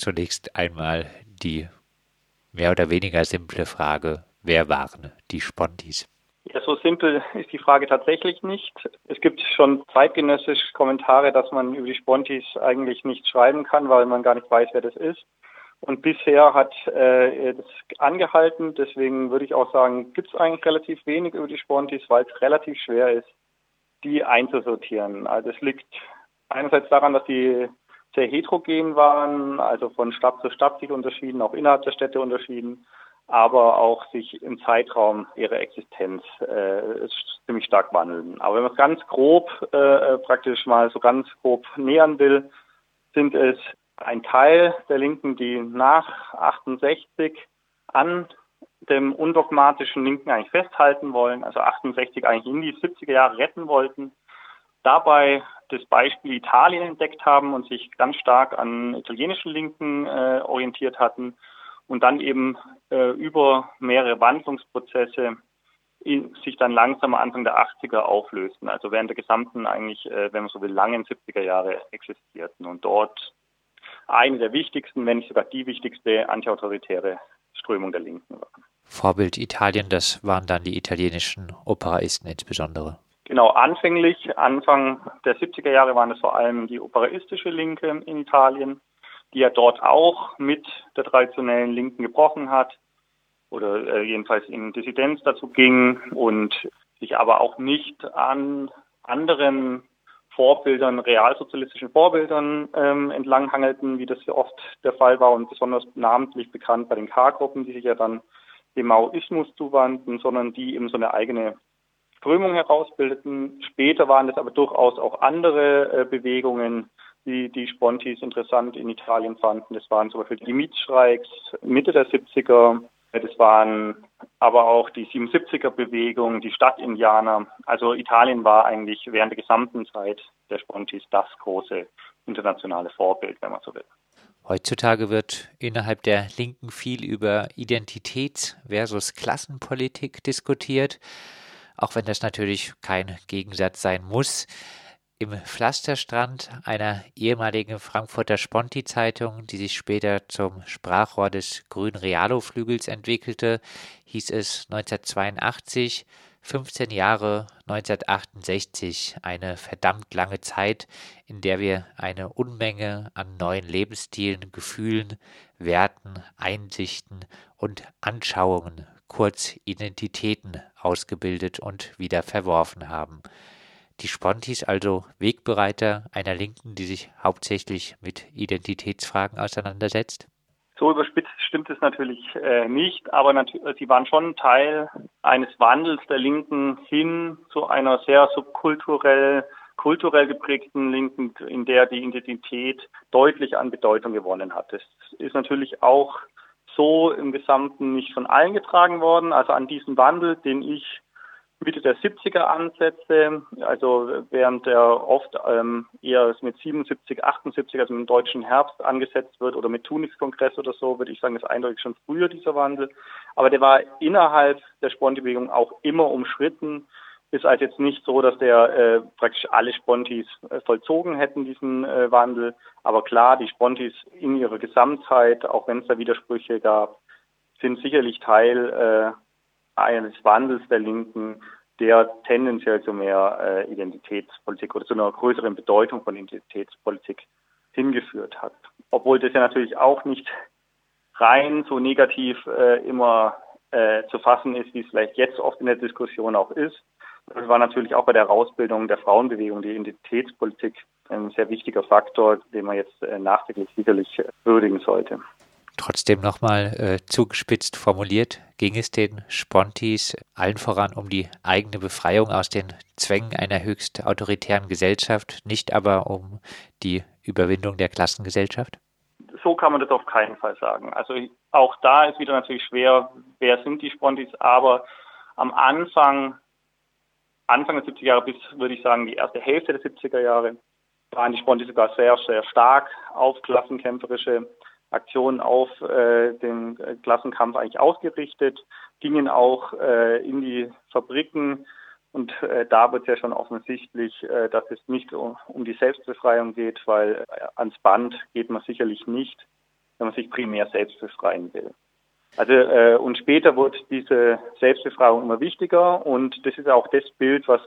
zunächst einmal die mehr oder weniger simple Frage, wer waren die Spontis? Ja, so simpel ist die Frage tatsächlich nicht. Es gibt schon zeitgenössisch Kommentare, dass man über die Spontis eigentlich nichts schreiben kann, weil man gar nicht weiß, wer das ist. Und bisher hat äh, das angehalten. Deswegen würde ich auch sagen, gibt es eigentlich relativ wenig über die Spontis, weil es relativ schwer ist, die einzusortieren. Also es liegt einerseits daran, dass die sehr heterogen waren, also von Stadt zu Stadt sich unterschieden, auch innerhalb der Städte unterschieden, aber auch sich im Zeitraum ihrer Existenz äh, ziemlich stark wandeln. Aber wenn man es ganz grob äh, praktisch mal so ganz grob nähern will, sind es ein Teil der Linken, die nach 68 an dem undogmatischen Linken eigentlich festhalten wollen, also 68 eigentlich in die 70er Jahre retten wollten, dabei das Beispiel Italien entdeckt haben und sich ganz stark an italienischen Linken äh, orientiert hatten und dann eben äh, über mehrere Wandlungsprozesse sich dann langsam Anfang der 80er auflösten, also während der gesamten eigentlich, äh, wenn man so will, langen 70er Jahre existierten und dort eine der wichtigsten, wenn nicht sogar die wichtigste antiautoritäre Strömung der Linken war. Vorbild Italien, das waren dann die italienischen Operaisten insbesondere. Genau, anfänglich, Anfang der 70er Jahre waren es vor allem die operaistische Linke in Italien, die ja dort auch mit der traditionellen Linken gebrochen hat oder äh, jedenfalls in Dissidenz dazu ging und sich aber auch nicht an anderen Vorbildern, realsozialistischen Vorbildern ähm, entlanghangelten, wie das ja oft der Fall war und besonders namentlich bekannt bei den K-Gruppen, die sich ja dann dem Maoismus zuwandten, sondern die eben so eine eigene Strömung herausbildeten. Später waren es aber durchaus auch andere äh, Bewegungen, die die Spontis interessant in Italien fanden. Das waren zum Beispiel die Mietstreiks Mitte der 70er. Das waren aber auch die 77er-Bewegung, die Stadtindianer. Also Italien war eigentlich während der gesamten Zeit der Spontis das große internationale Vorbild, wenn man so will. Heutzutage wird innerhalb der Linken viel über Identitäts- versus Klassenpolitik diskutiert auch wenn das natürlich kein Gegensatz sein muss. Im Pflasterstrand einer ehemaligen Frankfurter Sponti-Zeitung, die sich später zum Sprachrohr des grünen Realo-Flügels entwickelte, hieß es 1982, 15 Jahre 1968, eine verdammt lange Zeit, in der wir eine Unmenge an neuen Lebensstilen, Gefühlen, Werten, Einsichten und Anschauungen kurz Identitäten ausgebildet und wieder verworfen haben. Die Spontis also Wegbereiter einer Linken, die sich hauptsächlich mit Identitätsfragen auseinandersetzt? So überspitzt stimmt es natürlich äh, nicht, aber nat sie waren schon Teil eines Wandels der Linken hin zu einer sehr subkulturell, kulturell geprägten Linken, in der die Identität deutlich an Bedeutung gewonnen hat. Das ist natürlich auch so im Gesamten nicht von allen getragen worden. Also an diesen Wandel, den ich Mitte der 70er ansetze, also während der oft ähm, eher mit 77, 78, also mit dem deutschen Herbst angesetzt wird oder mit Tunis-Kongress oder so, würde ich sagen, ist eindeutig schon früher dieser Wandel. Aber der war innerhalb der Sponti-Bewegung auch immer umschritten ist halt jetzt nicht so, dass der äh, praktisch alle Spontis äh, vollzogen hätten, diesen äh, Wandel. Aber klar, die Spontis in ihrer Gesamtheit, auch wenn es da Widersprüche gab, sind sicherlich Teil äh, eines Wandels der Linken, der tendenziell zu mehr äh, Identitätspolitik oder zu einer größeren Bedeutung von Identitätspolitik hingeführt hat. Obwohl das ja natürlich auch nicht rein so negativ äh, immer äh, zu fassen ist, wie es vielleicht jetzt oft in der Diskussion auch ist. Das war natürlich auch bei der Herausbildung der Frauenbewegung, die Identitätspolitik, ein sehr wichtiger Faktor, den man jetzt äh, nachträglich sicherlich würdigen sollte. Trotzdem nochmal äh, zugespitzt formuliert, ging es den Spontis allen voran um die eigene Befreiung aus den Zwängen einer höchst autoritären Gesellschaft, nicht aber um die Überwindung der Klassengesellschaft? So kann man das auf keinen Fall sagen. Also auch da ist wieder natürlich schwer, wer sind die Spontis, aber am Anfang Anfang der 70er Jahre bis, würde ich sagen, die erste Hälfte der 70er Jahre waren die Sponti sogar sehr, sehr stark auf klassenkämpferische Aktionen auf äh, den Klassenkampf eigentlich ausgerichtet, gingen auch äh, in die Fabriken und äh, da wird ja schon offensichtlich, äh, dass es nicht um, um die Selbstbefreiung geht, weil äh, ans Band geht man sicherlich nicht. wenn man sich primär selbst befreien will. Also äh, und später wird diese Selbstbefreiung immer wichtiger und das ist auch das Bild, was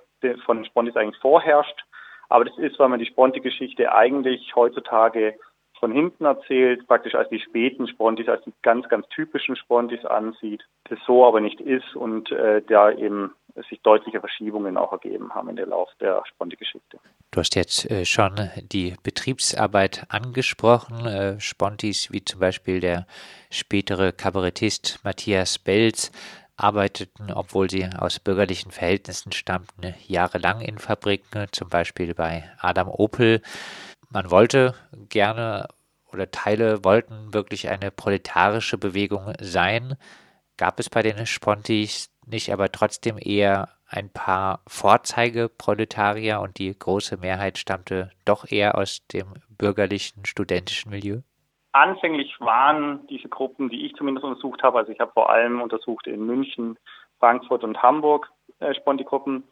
von Spontis eigentlich vorherrscht. Aber das ist, weil man die Sponti-Geschichte eigentlich heutzutage von hinten erzählt, praktisch als die späten Spontis, als die ganz, ganz typischen Spontis ansieht, das so aber nicht ist und äh, da eben sich deutliche Verschiebungen auch ergeben haben in der Lauf der Sponti-Geschichte. Du hast jetzt äh, schon die Betriebsarbeit angesprochen. Äh, Spontis wie zum Beispiel der spätere Kabarettist Matthias Belz arbeiteten, obwohl sie aus bürgerlichen Verhältnissen stammten, jahrelang in Fabriken, zum Beispiel bei Adam Opel. Man wollte gerne oder Teile wollten wirklich eine proletarische Bewegung sein. Gab es bei den Spontis nicht aber trotzdem eher ein paar Vorzeigeproletarier und die große Mehrheit stammte doch eher aus dem bürgerlichen studentischen Milieu? Anfänglich waren diese Gruppen, die ich zumindest untersucht habe, also ich habe vor allem untersucht in München, Frankfurt und Hamburg äh, Sponti-Gruppen,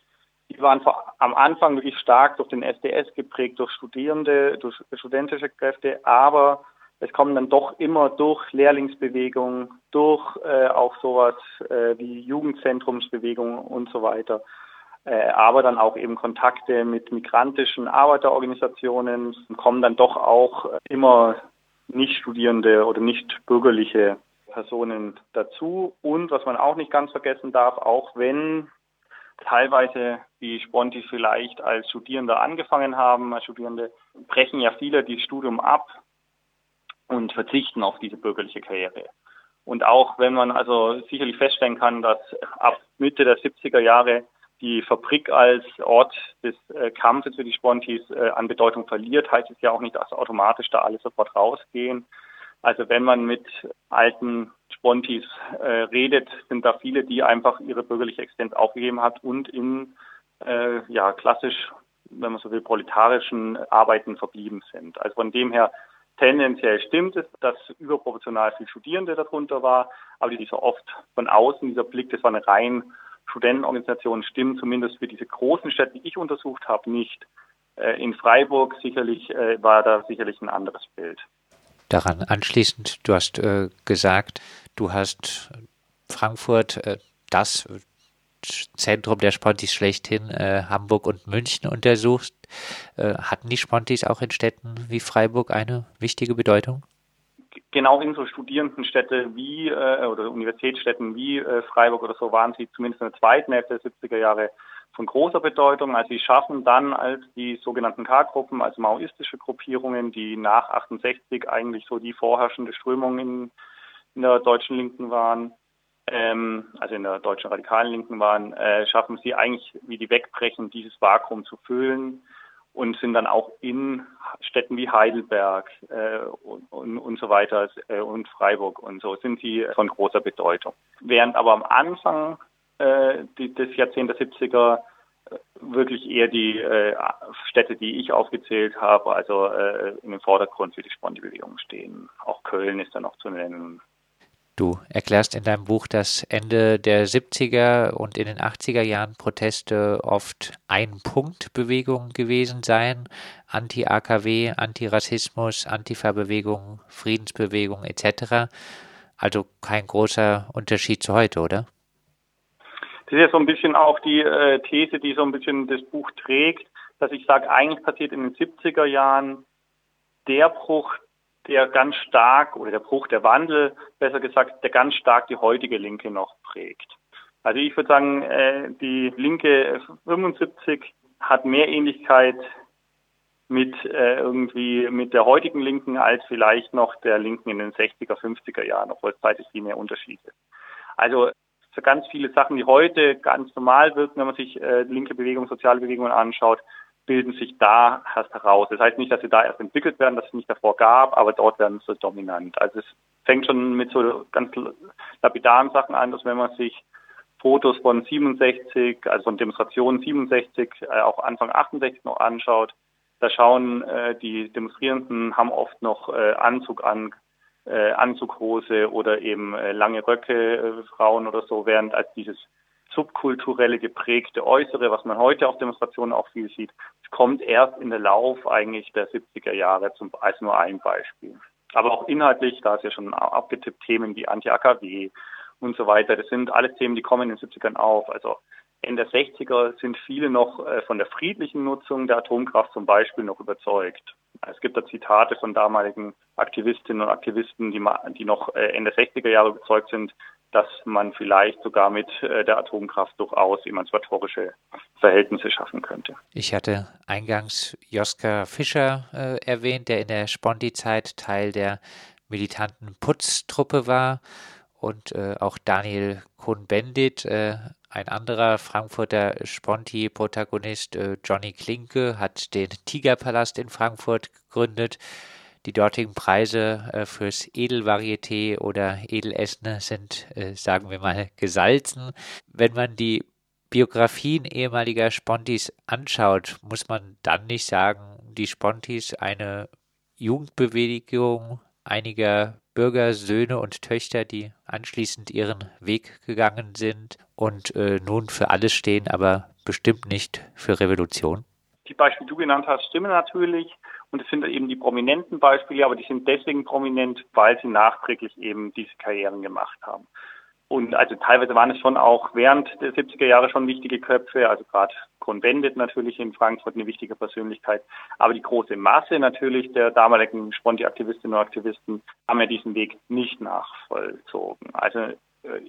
die waren vor, am Anfang wirklich stark durch den SDS geprägt, durch Studierende, durch studentische Kräfte, aber es kommen dann doch immer durch Lehrlingsbewegung, durch äh, auch sowas äh, wie Jugendzentrumsbewegung und so weiter, äh, aber dann auch eben Kontakte mit migrantischen Arbeiterorganisationen, kommen dann doch auch immer nicht Studierende oder nicht bürgerliche Personen dazu. Und was man auch nicht ganz vergessen darf, auch wenn teilweise die Sponti vielleicht als Studierende angefangen haben, als Studierende brechen ja viele das Studium ab und verzichten auf diese bürgerliche Karriere. Und auch wenn man also sicherlich feststellen kann, dass ab Mitte der 70er Jahre die Fabrik als Ort des äh, Kampfes für die Spontis äh, an Bedeutung verliert, heißt es ja auch nicht, dass automatisch da alle sofort rausgehen. Also wenn man mit alten Spontis äh, redet, sind da viele, die einfach ihre bürgerliche Existenz aufgegeben hat und in äh, ja klassisch, wenn man so will, proletarischen Arbeiten verblieben sind. Also von dem her tendenziell stimmt es, dass überproportional viel Studierende darunter war, aber dieser oft von außen, dieser Blick, das war eine rein Studentenorganisation, stimmt zumindest für diese großen Städte, die ich untersucht habe, nicht. Äh, in Freiburg sicherlich äh, war da sicherlich ein anderes Bild daran anschließend, du hast äh, gesagt, du hast Frankfurt, das Zentrum der Spontis schlechthin, äh, Hamburg und München untersucht. Äh, hatten die Spontis auch in Städten wie Freiburg eine wichtige Bedeutung? Genau in so Studierendenstädte wie äh, oder Universitätsstädten wie äh, Freiburg oder so waren sie zumindest in der zweiten Hälfte der 70er Jahre von großer Bedeutung. Also sie schaffen dann als die sogenannten K-Gruppen, also maoistische Gruppierungen, die nach 68 eigentlich so die vorherrschende Strömung in, in der deutschen Linken waren, ähm, also in der deutschen radikalen Linken waren, äh, schaffen sie eigentlich, wie die wegbrechen, dieses Vakuum zu füllen und sind dann auch in Städten wie Heidelberg äh, und, und, und so weiter äh, und Freiburg und so sind sie von großer Bedeutung. Während aber am Anfang äh, die, des Jahrzehnt der 70er äh, wirklich eher die äh, Städte, die ich aufgezählt habe, also äh, in den Vordergrund für die Sponti-Bewegung stehen. Auch Köln ist da noch zu nennen. Du erklärst in deinem Buch, dass Ende der 70er und in den 80er Jahren Proteste oft Ein-Punkt-Bewegungen gewesen seien. Anti-AKW, Antirassismus, Antifa-Bewegung, Friedensbewegung etc. Also kein großer Unterschied zu heute, oder? Das ist ja so ein bisschen auch die äh, These, die so ein bisschen das Buch trägt, dass ich sage, eigentlich passiert in den 70er Jahren der Bruch, der ganz stark, oder der Bruch, der Wandel, besser gesagt, der ganz stark die heutige Linke noch prägt. Also ich würde sagen, äh, die Linke 75 hat mehr Ähnlichkeit mit äh, irgendwie mit der heutigen Linken als vielleicht noch der Linken in den 60er, 50er Jahren, obwohl es zeitlich viel mehr Unterschiede. Also für ganz viele Sachen, die heute ganz normal wirken, wenn man sich äh, linke Bewegungen, soziale Bewegungen anschaut, bilden sich da erst heraus. Das heißt nicht, dass sie da erst entwickelt werden, dass es nicht davor gab, aber dort werden sie dominant. Also es fängt schon mit so ganz lapidaren Sachen an, dass wenn man sich Fotos von 67, also von Demonstrationen 67, äh, auch Anfang 68 noch anschaut, da schauen äh, die Demonstrierenden haben oft noch äh, Anzug an, äh, Anzughose oder eben äh, lange Röcke, äh, Frauen oder so, während als dieses subkulturelle geprägte Äußere, was man heute auf Demonstrationen auch viel sieht, kommt erst in der Lauf eigentlich der 70er Jahre zum, als nur ein Beispiel. Aber auch inhaltlich, da ist ja schon abgetippt, Themen wie Anti-AKW und so weiter. Das sind alles Themen, die kommen in den 70ern auf. Also Ende der 60er sind viele noch äh, von der friedlichen Nutzung der Atomkraft zum Beispiel noch überzeugt. Es gibt da Zitate von damaligen Aktivistinnen und Aktivisten, die, die noch äh, Ende der 60er Jahre überzeugt sind, dass man vielleicht sogar mit äh, der Atomkraft durchaus emanzipatorische Verhältnisse schaffen könnte. Ich hatte eingangs Joska Fischer äh, erwähnt, der in der Sponti-Zeit Teil der militanten Putztruppe war und äh, auch Daniel Cohn-Bendit, äh, ein anderer Frankfurter Sponti-Protagonist, äh, Johnny Klinke, hat den Tigerpalast in Frankfurt gegründet. Die dortigen Preise äh, fürs Edelvarieté oder Edelessen sind, äh, sagen wir mal, gesalzen. Wenn man die Biografien ehemaliger Spontis anschaut, muss man dann nicht sagen, die Spontis eine Jugendbewegung einiger Bürgersöhne und Töchter, die anschließend ihren Weg gegangen sind und äh, nun für alles stehen, aber bestimmt nicht für Revolution? Die Beispiele, die du genannt hast, stimmen natürlich. Und es sind eben die prominenten Beispiele, aber die sind deswegen prominent, weil sie nachträglich eben diese Karrieren gemacht haben. Und also teilweise waren es schon auch während der 70er Jahre schon wichtige Köpfe, also gerade Cohn-Bendit natürlich in Frankfurt eine wichtige Persönlichkeit. Aber die große Masse natürlich der damaligen Sponti-Aktivistinnen und Aktivisten haben ja diesen Weg nicht nachvollzogen. Also äh,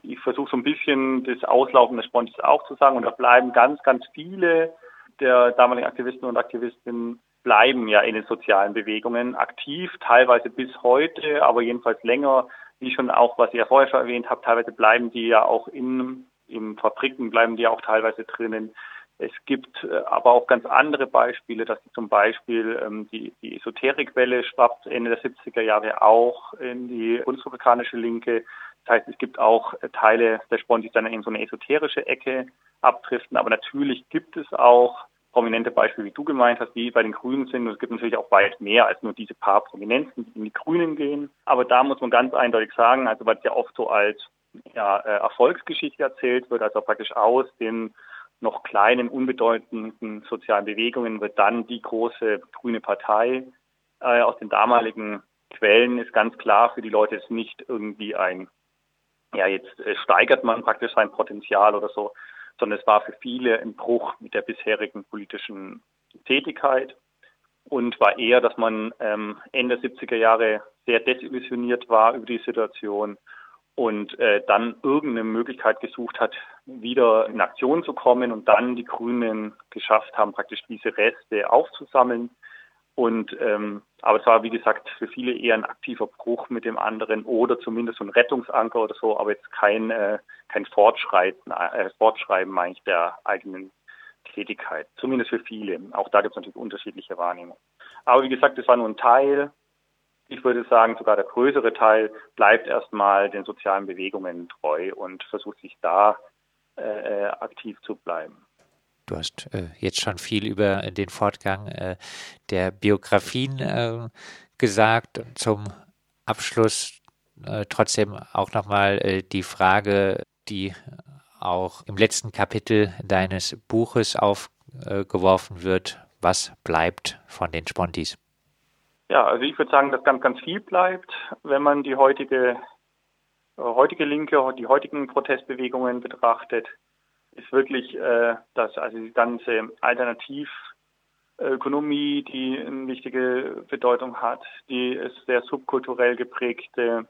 ich versuche so ein bisschen das Auslaufen des Spontis auch zu sagen und da bleiben ganz, ganz viele der damaligen Aktivisten und Aktivistinnen bleiben ja in den sozialen Bewegungen aktiv, teilweise bis heute, aber jedenfalls länger wie schon auch, was ich ja vorher schon erwähnt habe, teilweise bleiben die ja auch in, in Fabriken, bleiben die ja auch teilweise drinnen. Es gibt äh, aber auch ganz andere Beispiele, dass zum Beispiel ähm, die, die Esoterikwelle schwappt Ende der 70er Jahre auch in die bundesrepublikanische Linke. Das heißt, es gibt auch äh, Teile der Spontis, die dann in so eine esoterische Ecke abdriften. Aber natürlich gibt es auch prominente Beispiele, wie du gemeint hast, die bei den Grünen sind. Und es gibt natürlich auch weit mehr als nur diese paar Prominenzen, die in die Grünen gehen. Aber da muss man ganz eindeutig sagen, also was ja oft so als ja, äh, Erfolgsgeschichte erzählt wird, also praktisch aus den noch kleinen, unbedeutenden sozialen Bewegungen wird dann die große grüne Partei. Äh, aus den damaligen Quellen ist ganz klar für die Leute ist nicht irgendwie ein, ja, jetzt äh, steigert man praktisch sein Potenzial oder so, sondern es war für viele ein Bruch mit der bisherigen politischen Tätigkeit und war eher, dass man ähm, Ende 70er Jahre sehr desillusioniert war über die Situation und äh, dann irgendeine Möglichkeit gesucht hat, wieder in Aktion zu kommen und dann die Grünen geschafft haben, praktisch diese Reste aufzusammeln und ähm, aber es war wie gesagt für viele eher ein aktiver Bruch mit dem anderen oder zumindest so ein Rettungsanker oder so, aber jetzt kein äh, kein Fortschreiten, äh, Fortschreiben meine ich der eigenen Tätigkeit. Zumindest für viele. Auch da gibt es natürlich unterschiedliche Wahrnehmungen. Aber wie gesagt, es war nur ein Teil. Ich würde sagen, sogar der größere Teil bleibt erstmal den sozialen Bewegungen treu und versucht sich da äh, äh aktiv zu bleiben. Du hast äh, jetzt schon viel über den Fortgang äh, der Biografien äh, gesagt. Zum Abschluss äh, trotzdem auch nochmal äh, die Frage, die auch im letzten Kapitel deines Buches aufgeworfen wird. Was bleibt von den Spontis? Ja, also ich würde sagen, dass ganz, ganz viel bleibt, wenn man die heutige, äh, heutige Linke, die heutigen Protestbewegungen betrachtet ist wirklich, äh, dass also die ganze Alternativökonomie, die eine wichtige Bedeutung hat, die ist sehr subkulturell geprägte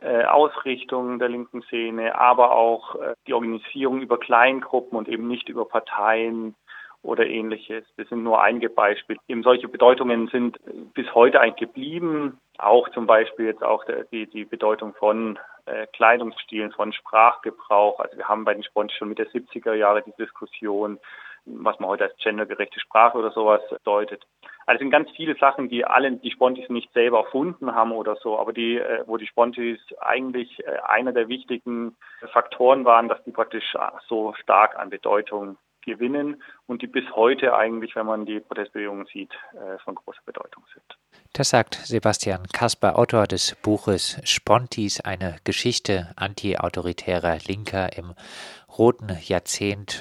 äh, Ausrichtung der linken Szene, aber auch äh, die Organisierung über Kleingruppen und eben nicht über Parteien oder ähnliches. Das sind nur einige Beispiele. Eben solche Bedeutungen sind bis heute eigentlich geblieben. Auch zum Beispiel jetzt auch die, die Bedeutung von äh, Kleidungsstilen, von Sprachgebrauch. Also wir haben bei den Spons schon mit der 70er Jahre die Diskussion, was man heute als gendergerechte Sprache oder sowas deutet. Also es sind ganz viele Sachen, die alle die Spontis nicht selber erfunden haben oder so, aber die, äh, wo die Spontis eigentlich äh, einer der wichtigen Faktoren waren, dass die praktisch so stark an Bedeutung gewinnen und die bis heute eigentlich, wenn man die Protestbewegungen sieht, äh, von großer Bedeutung sind. Das sagt Sebastian Kasper, Autor des Buches Spontis, eine Geschichte antiautoritärer Linker im roten Jahrzehnt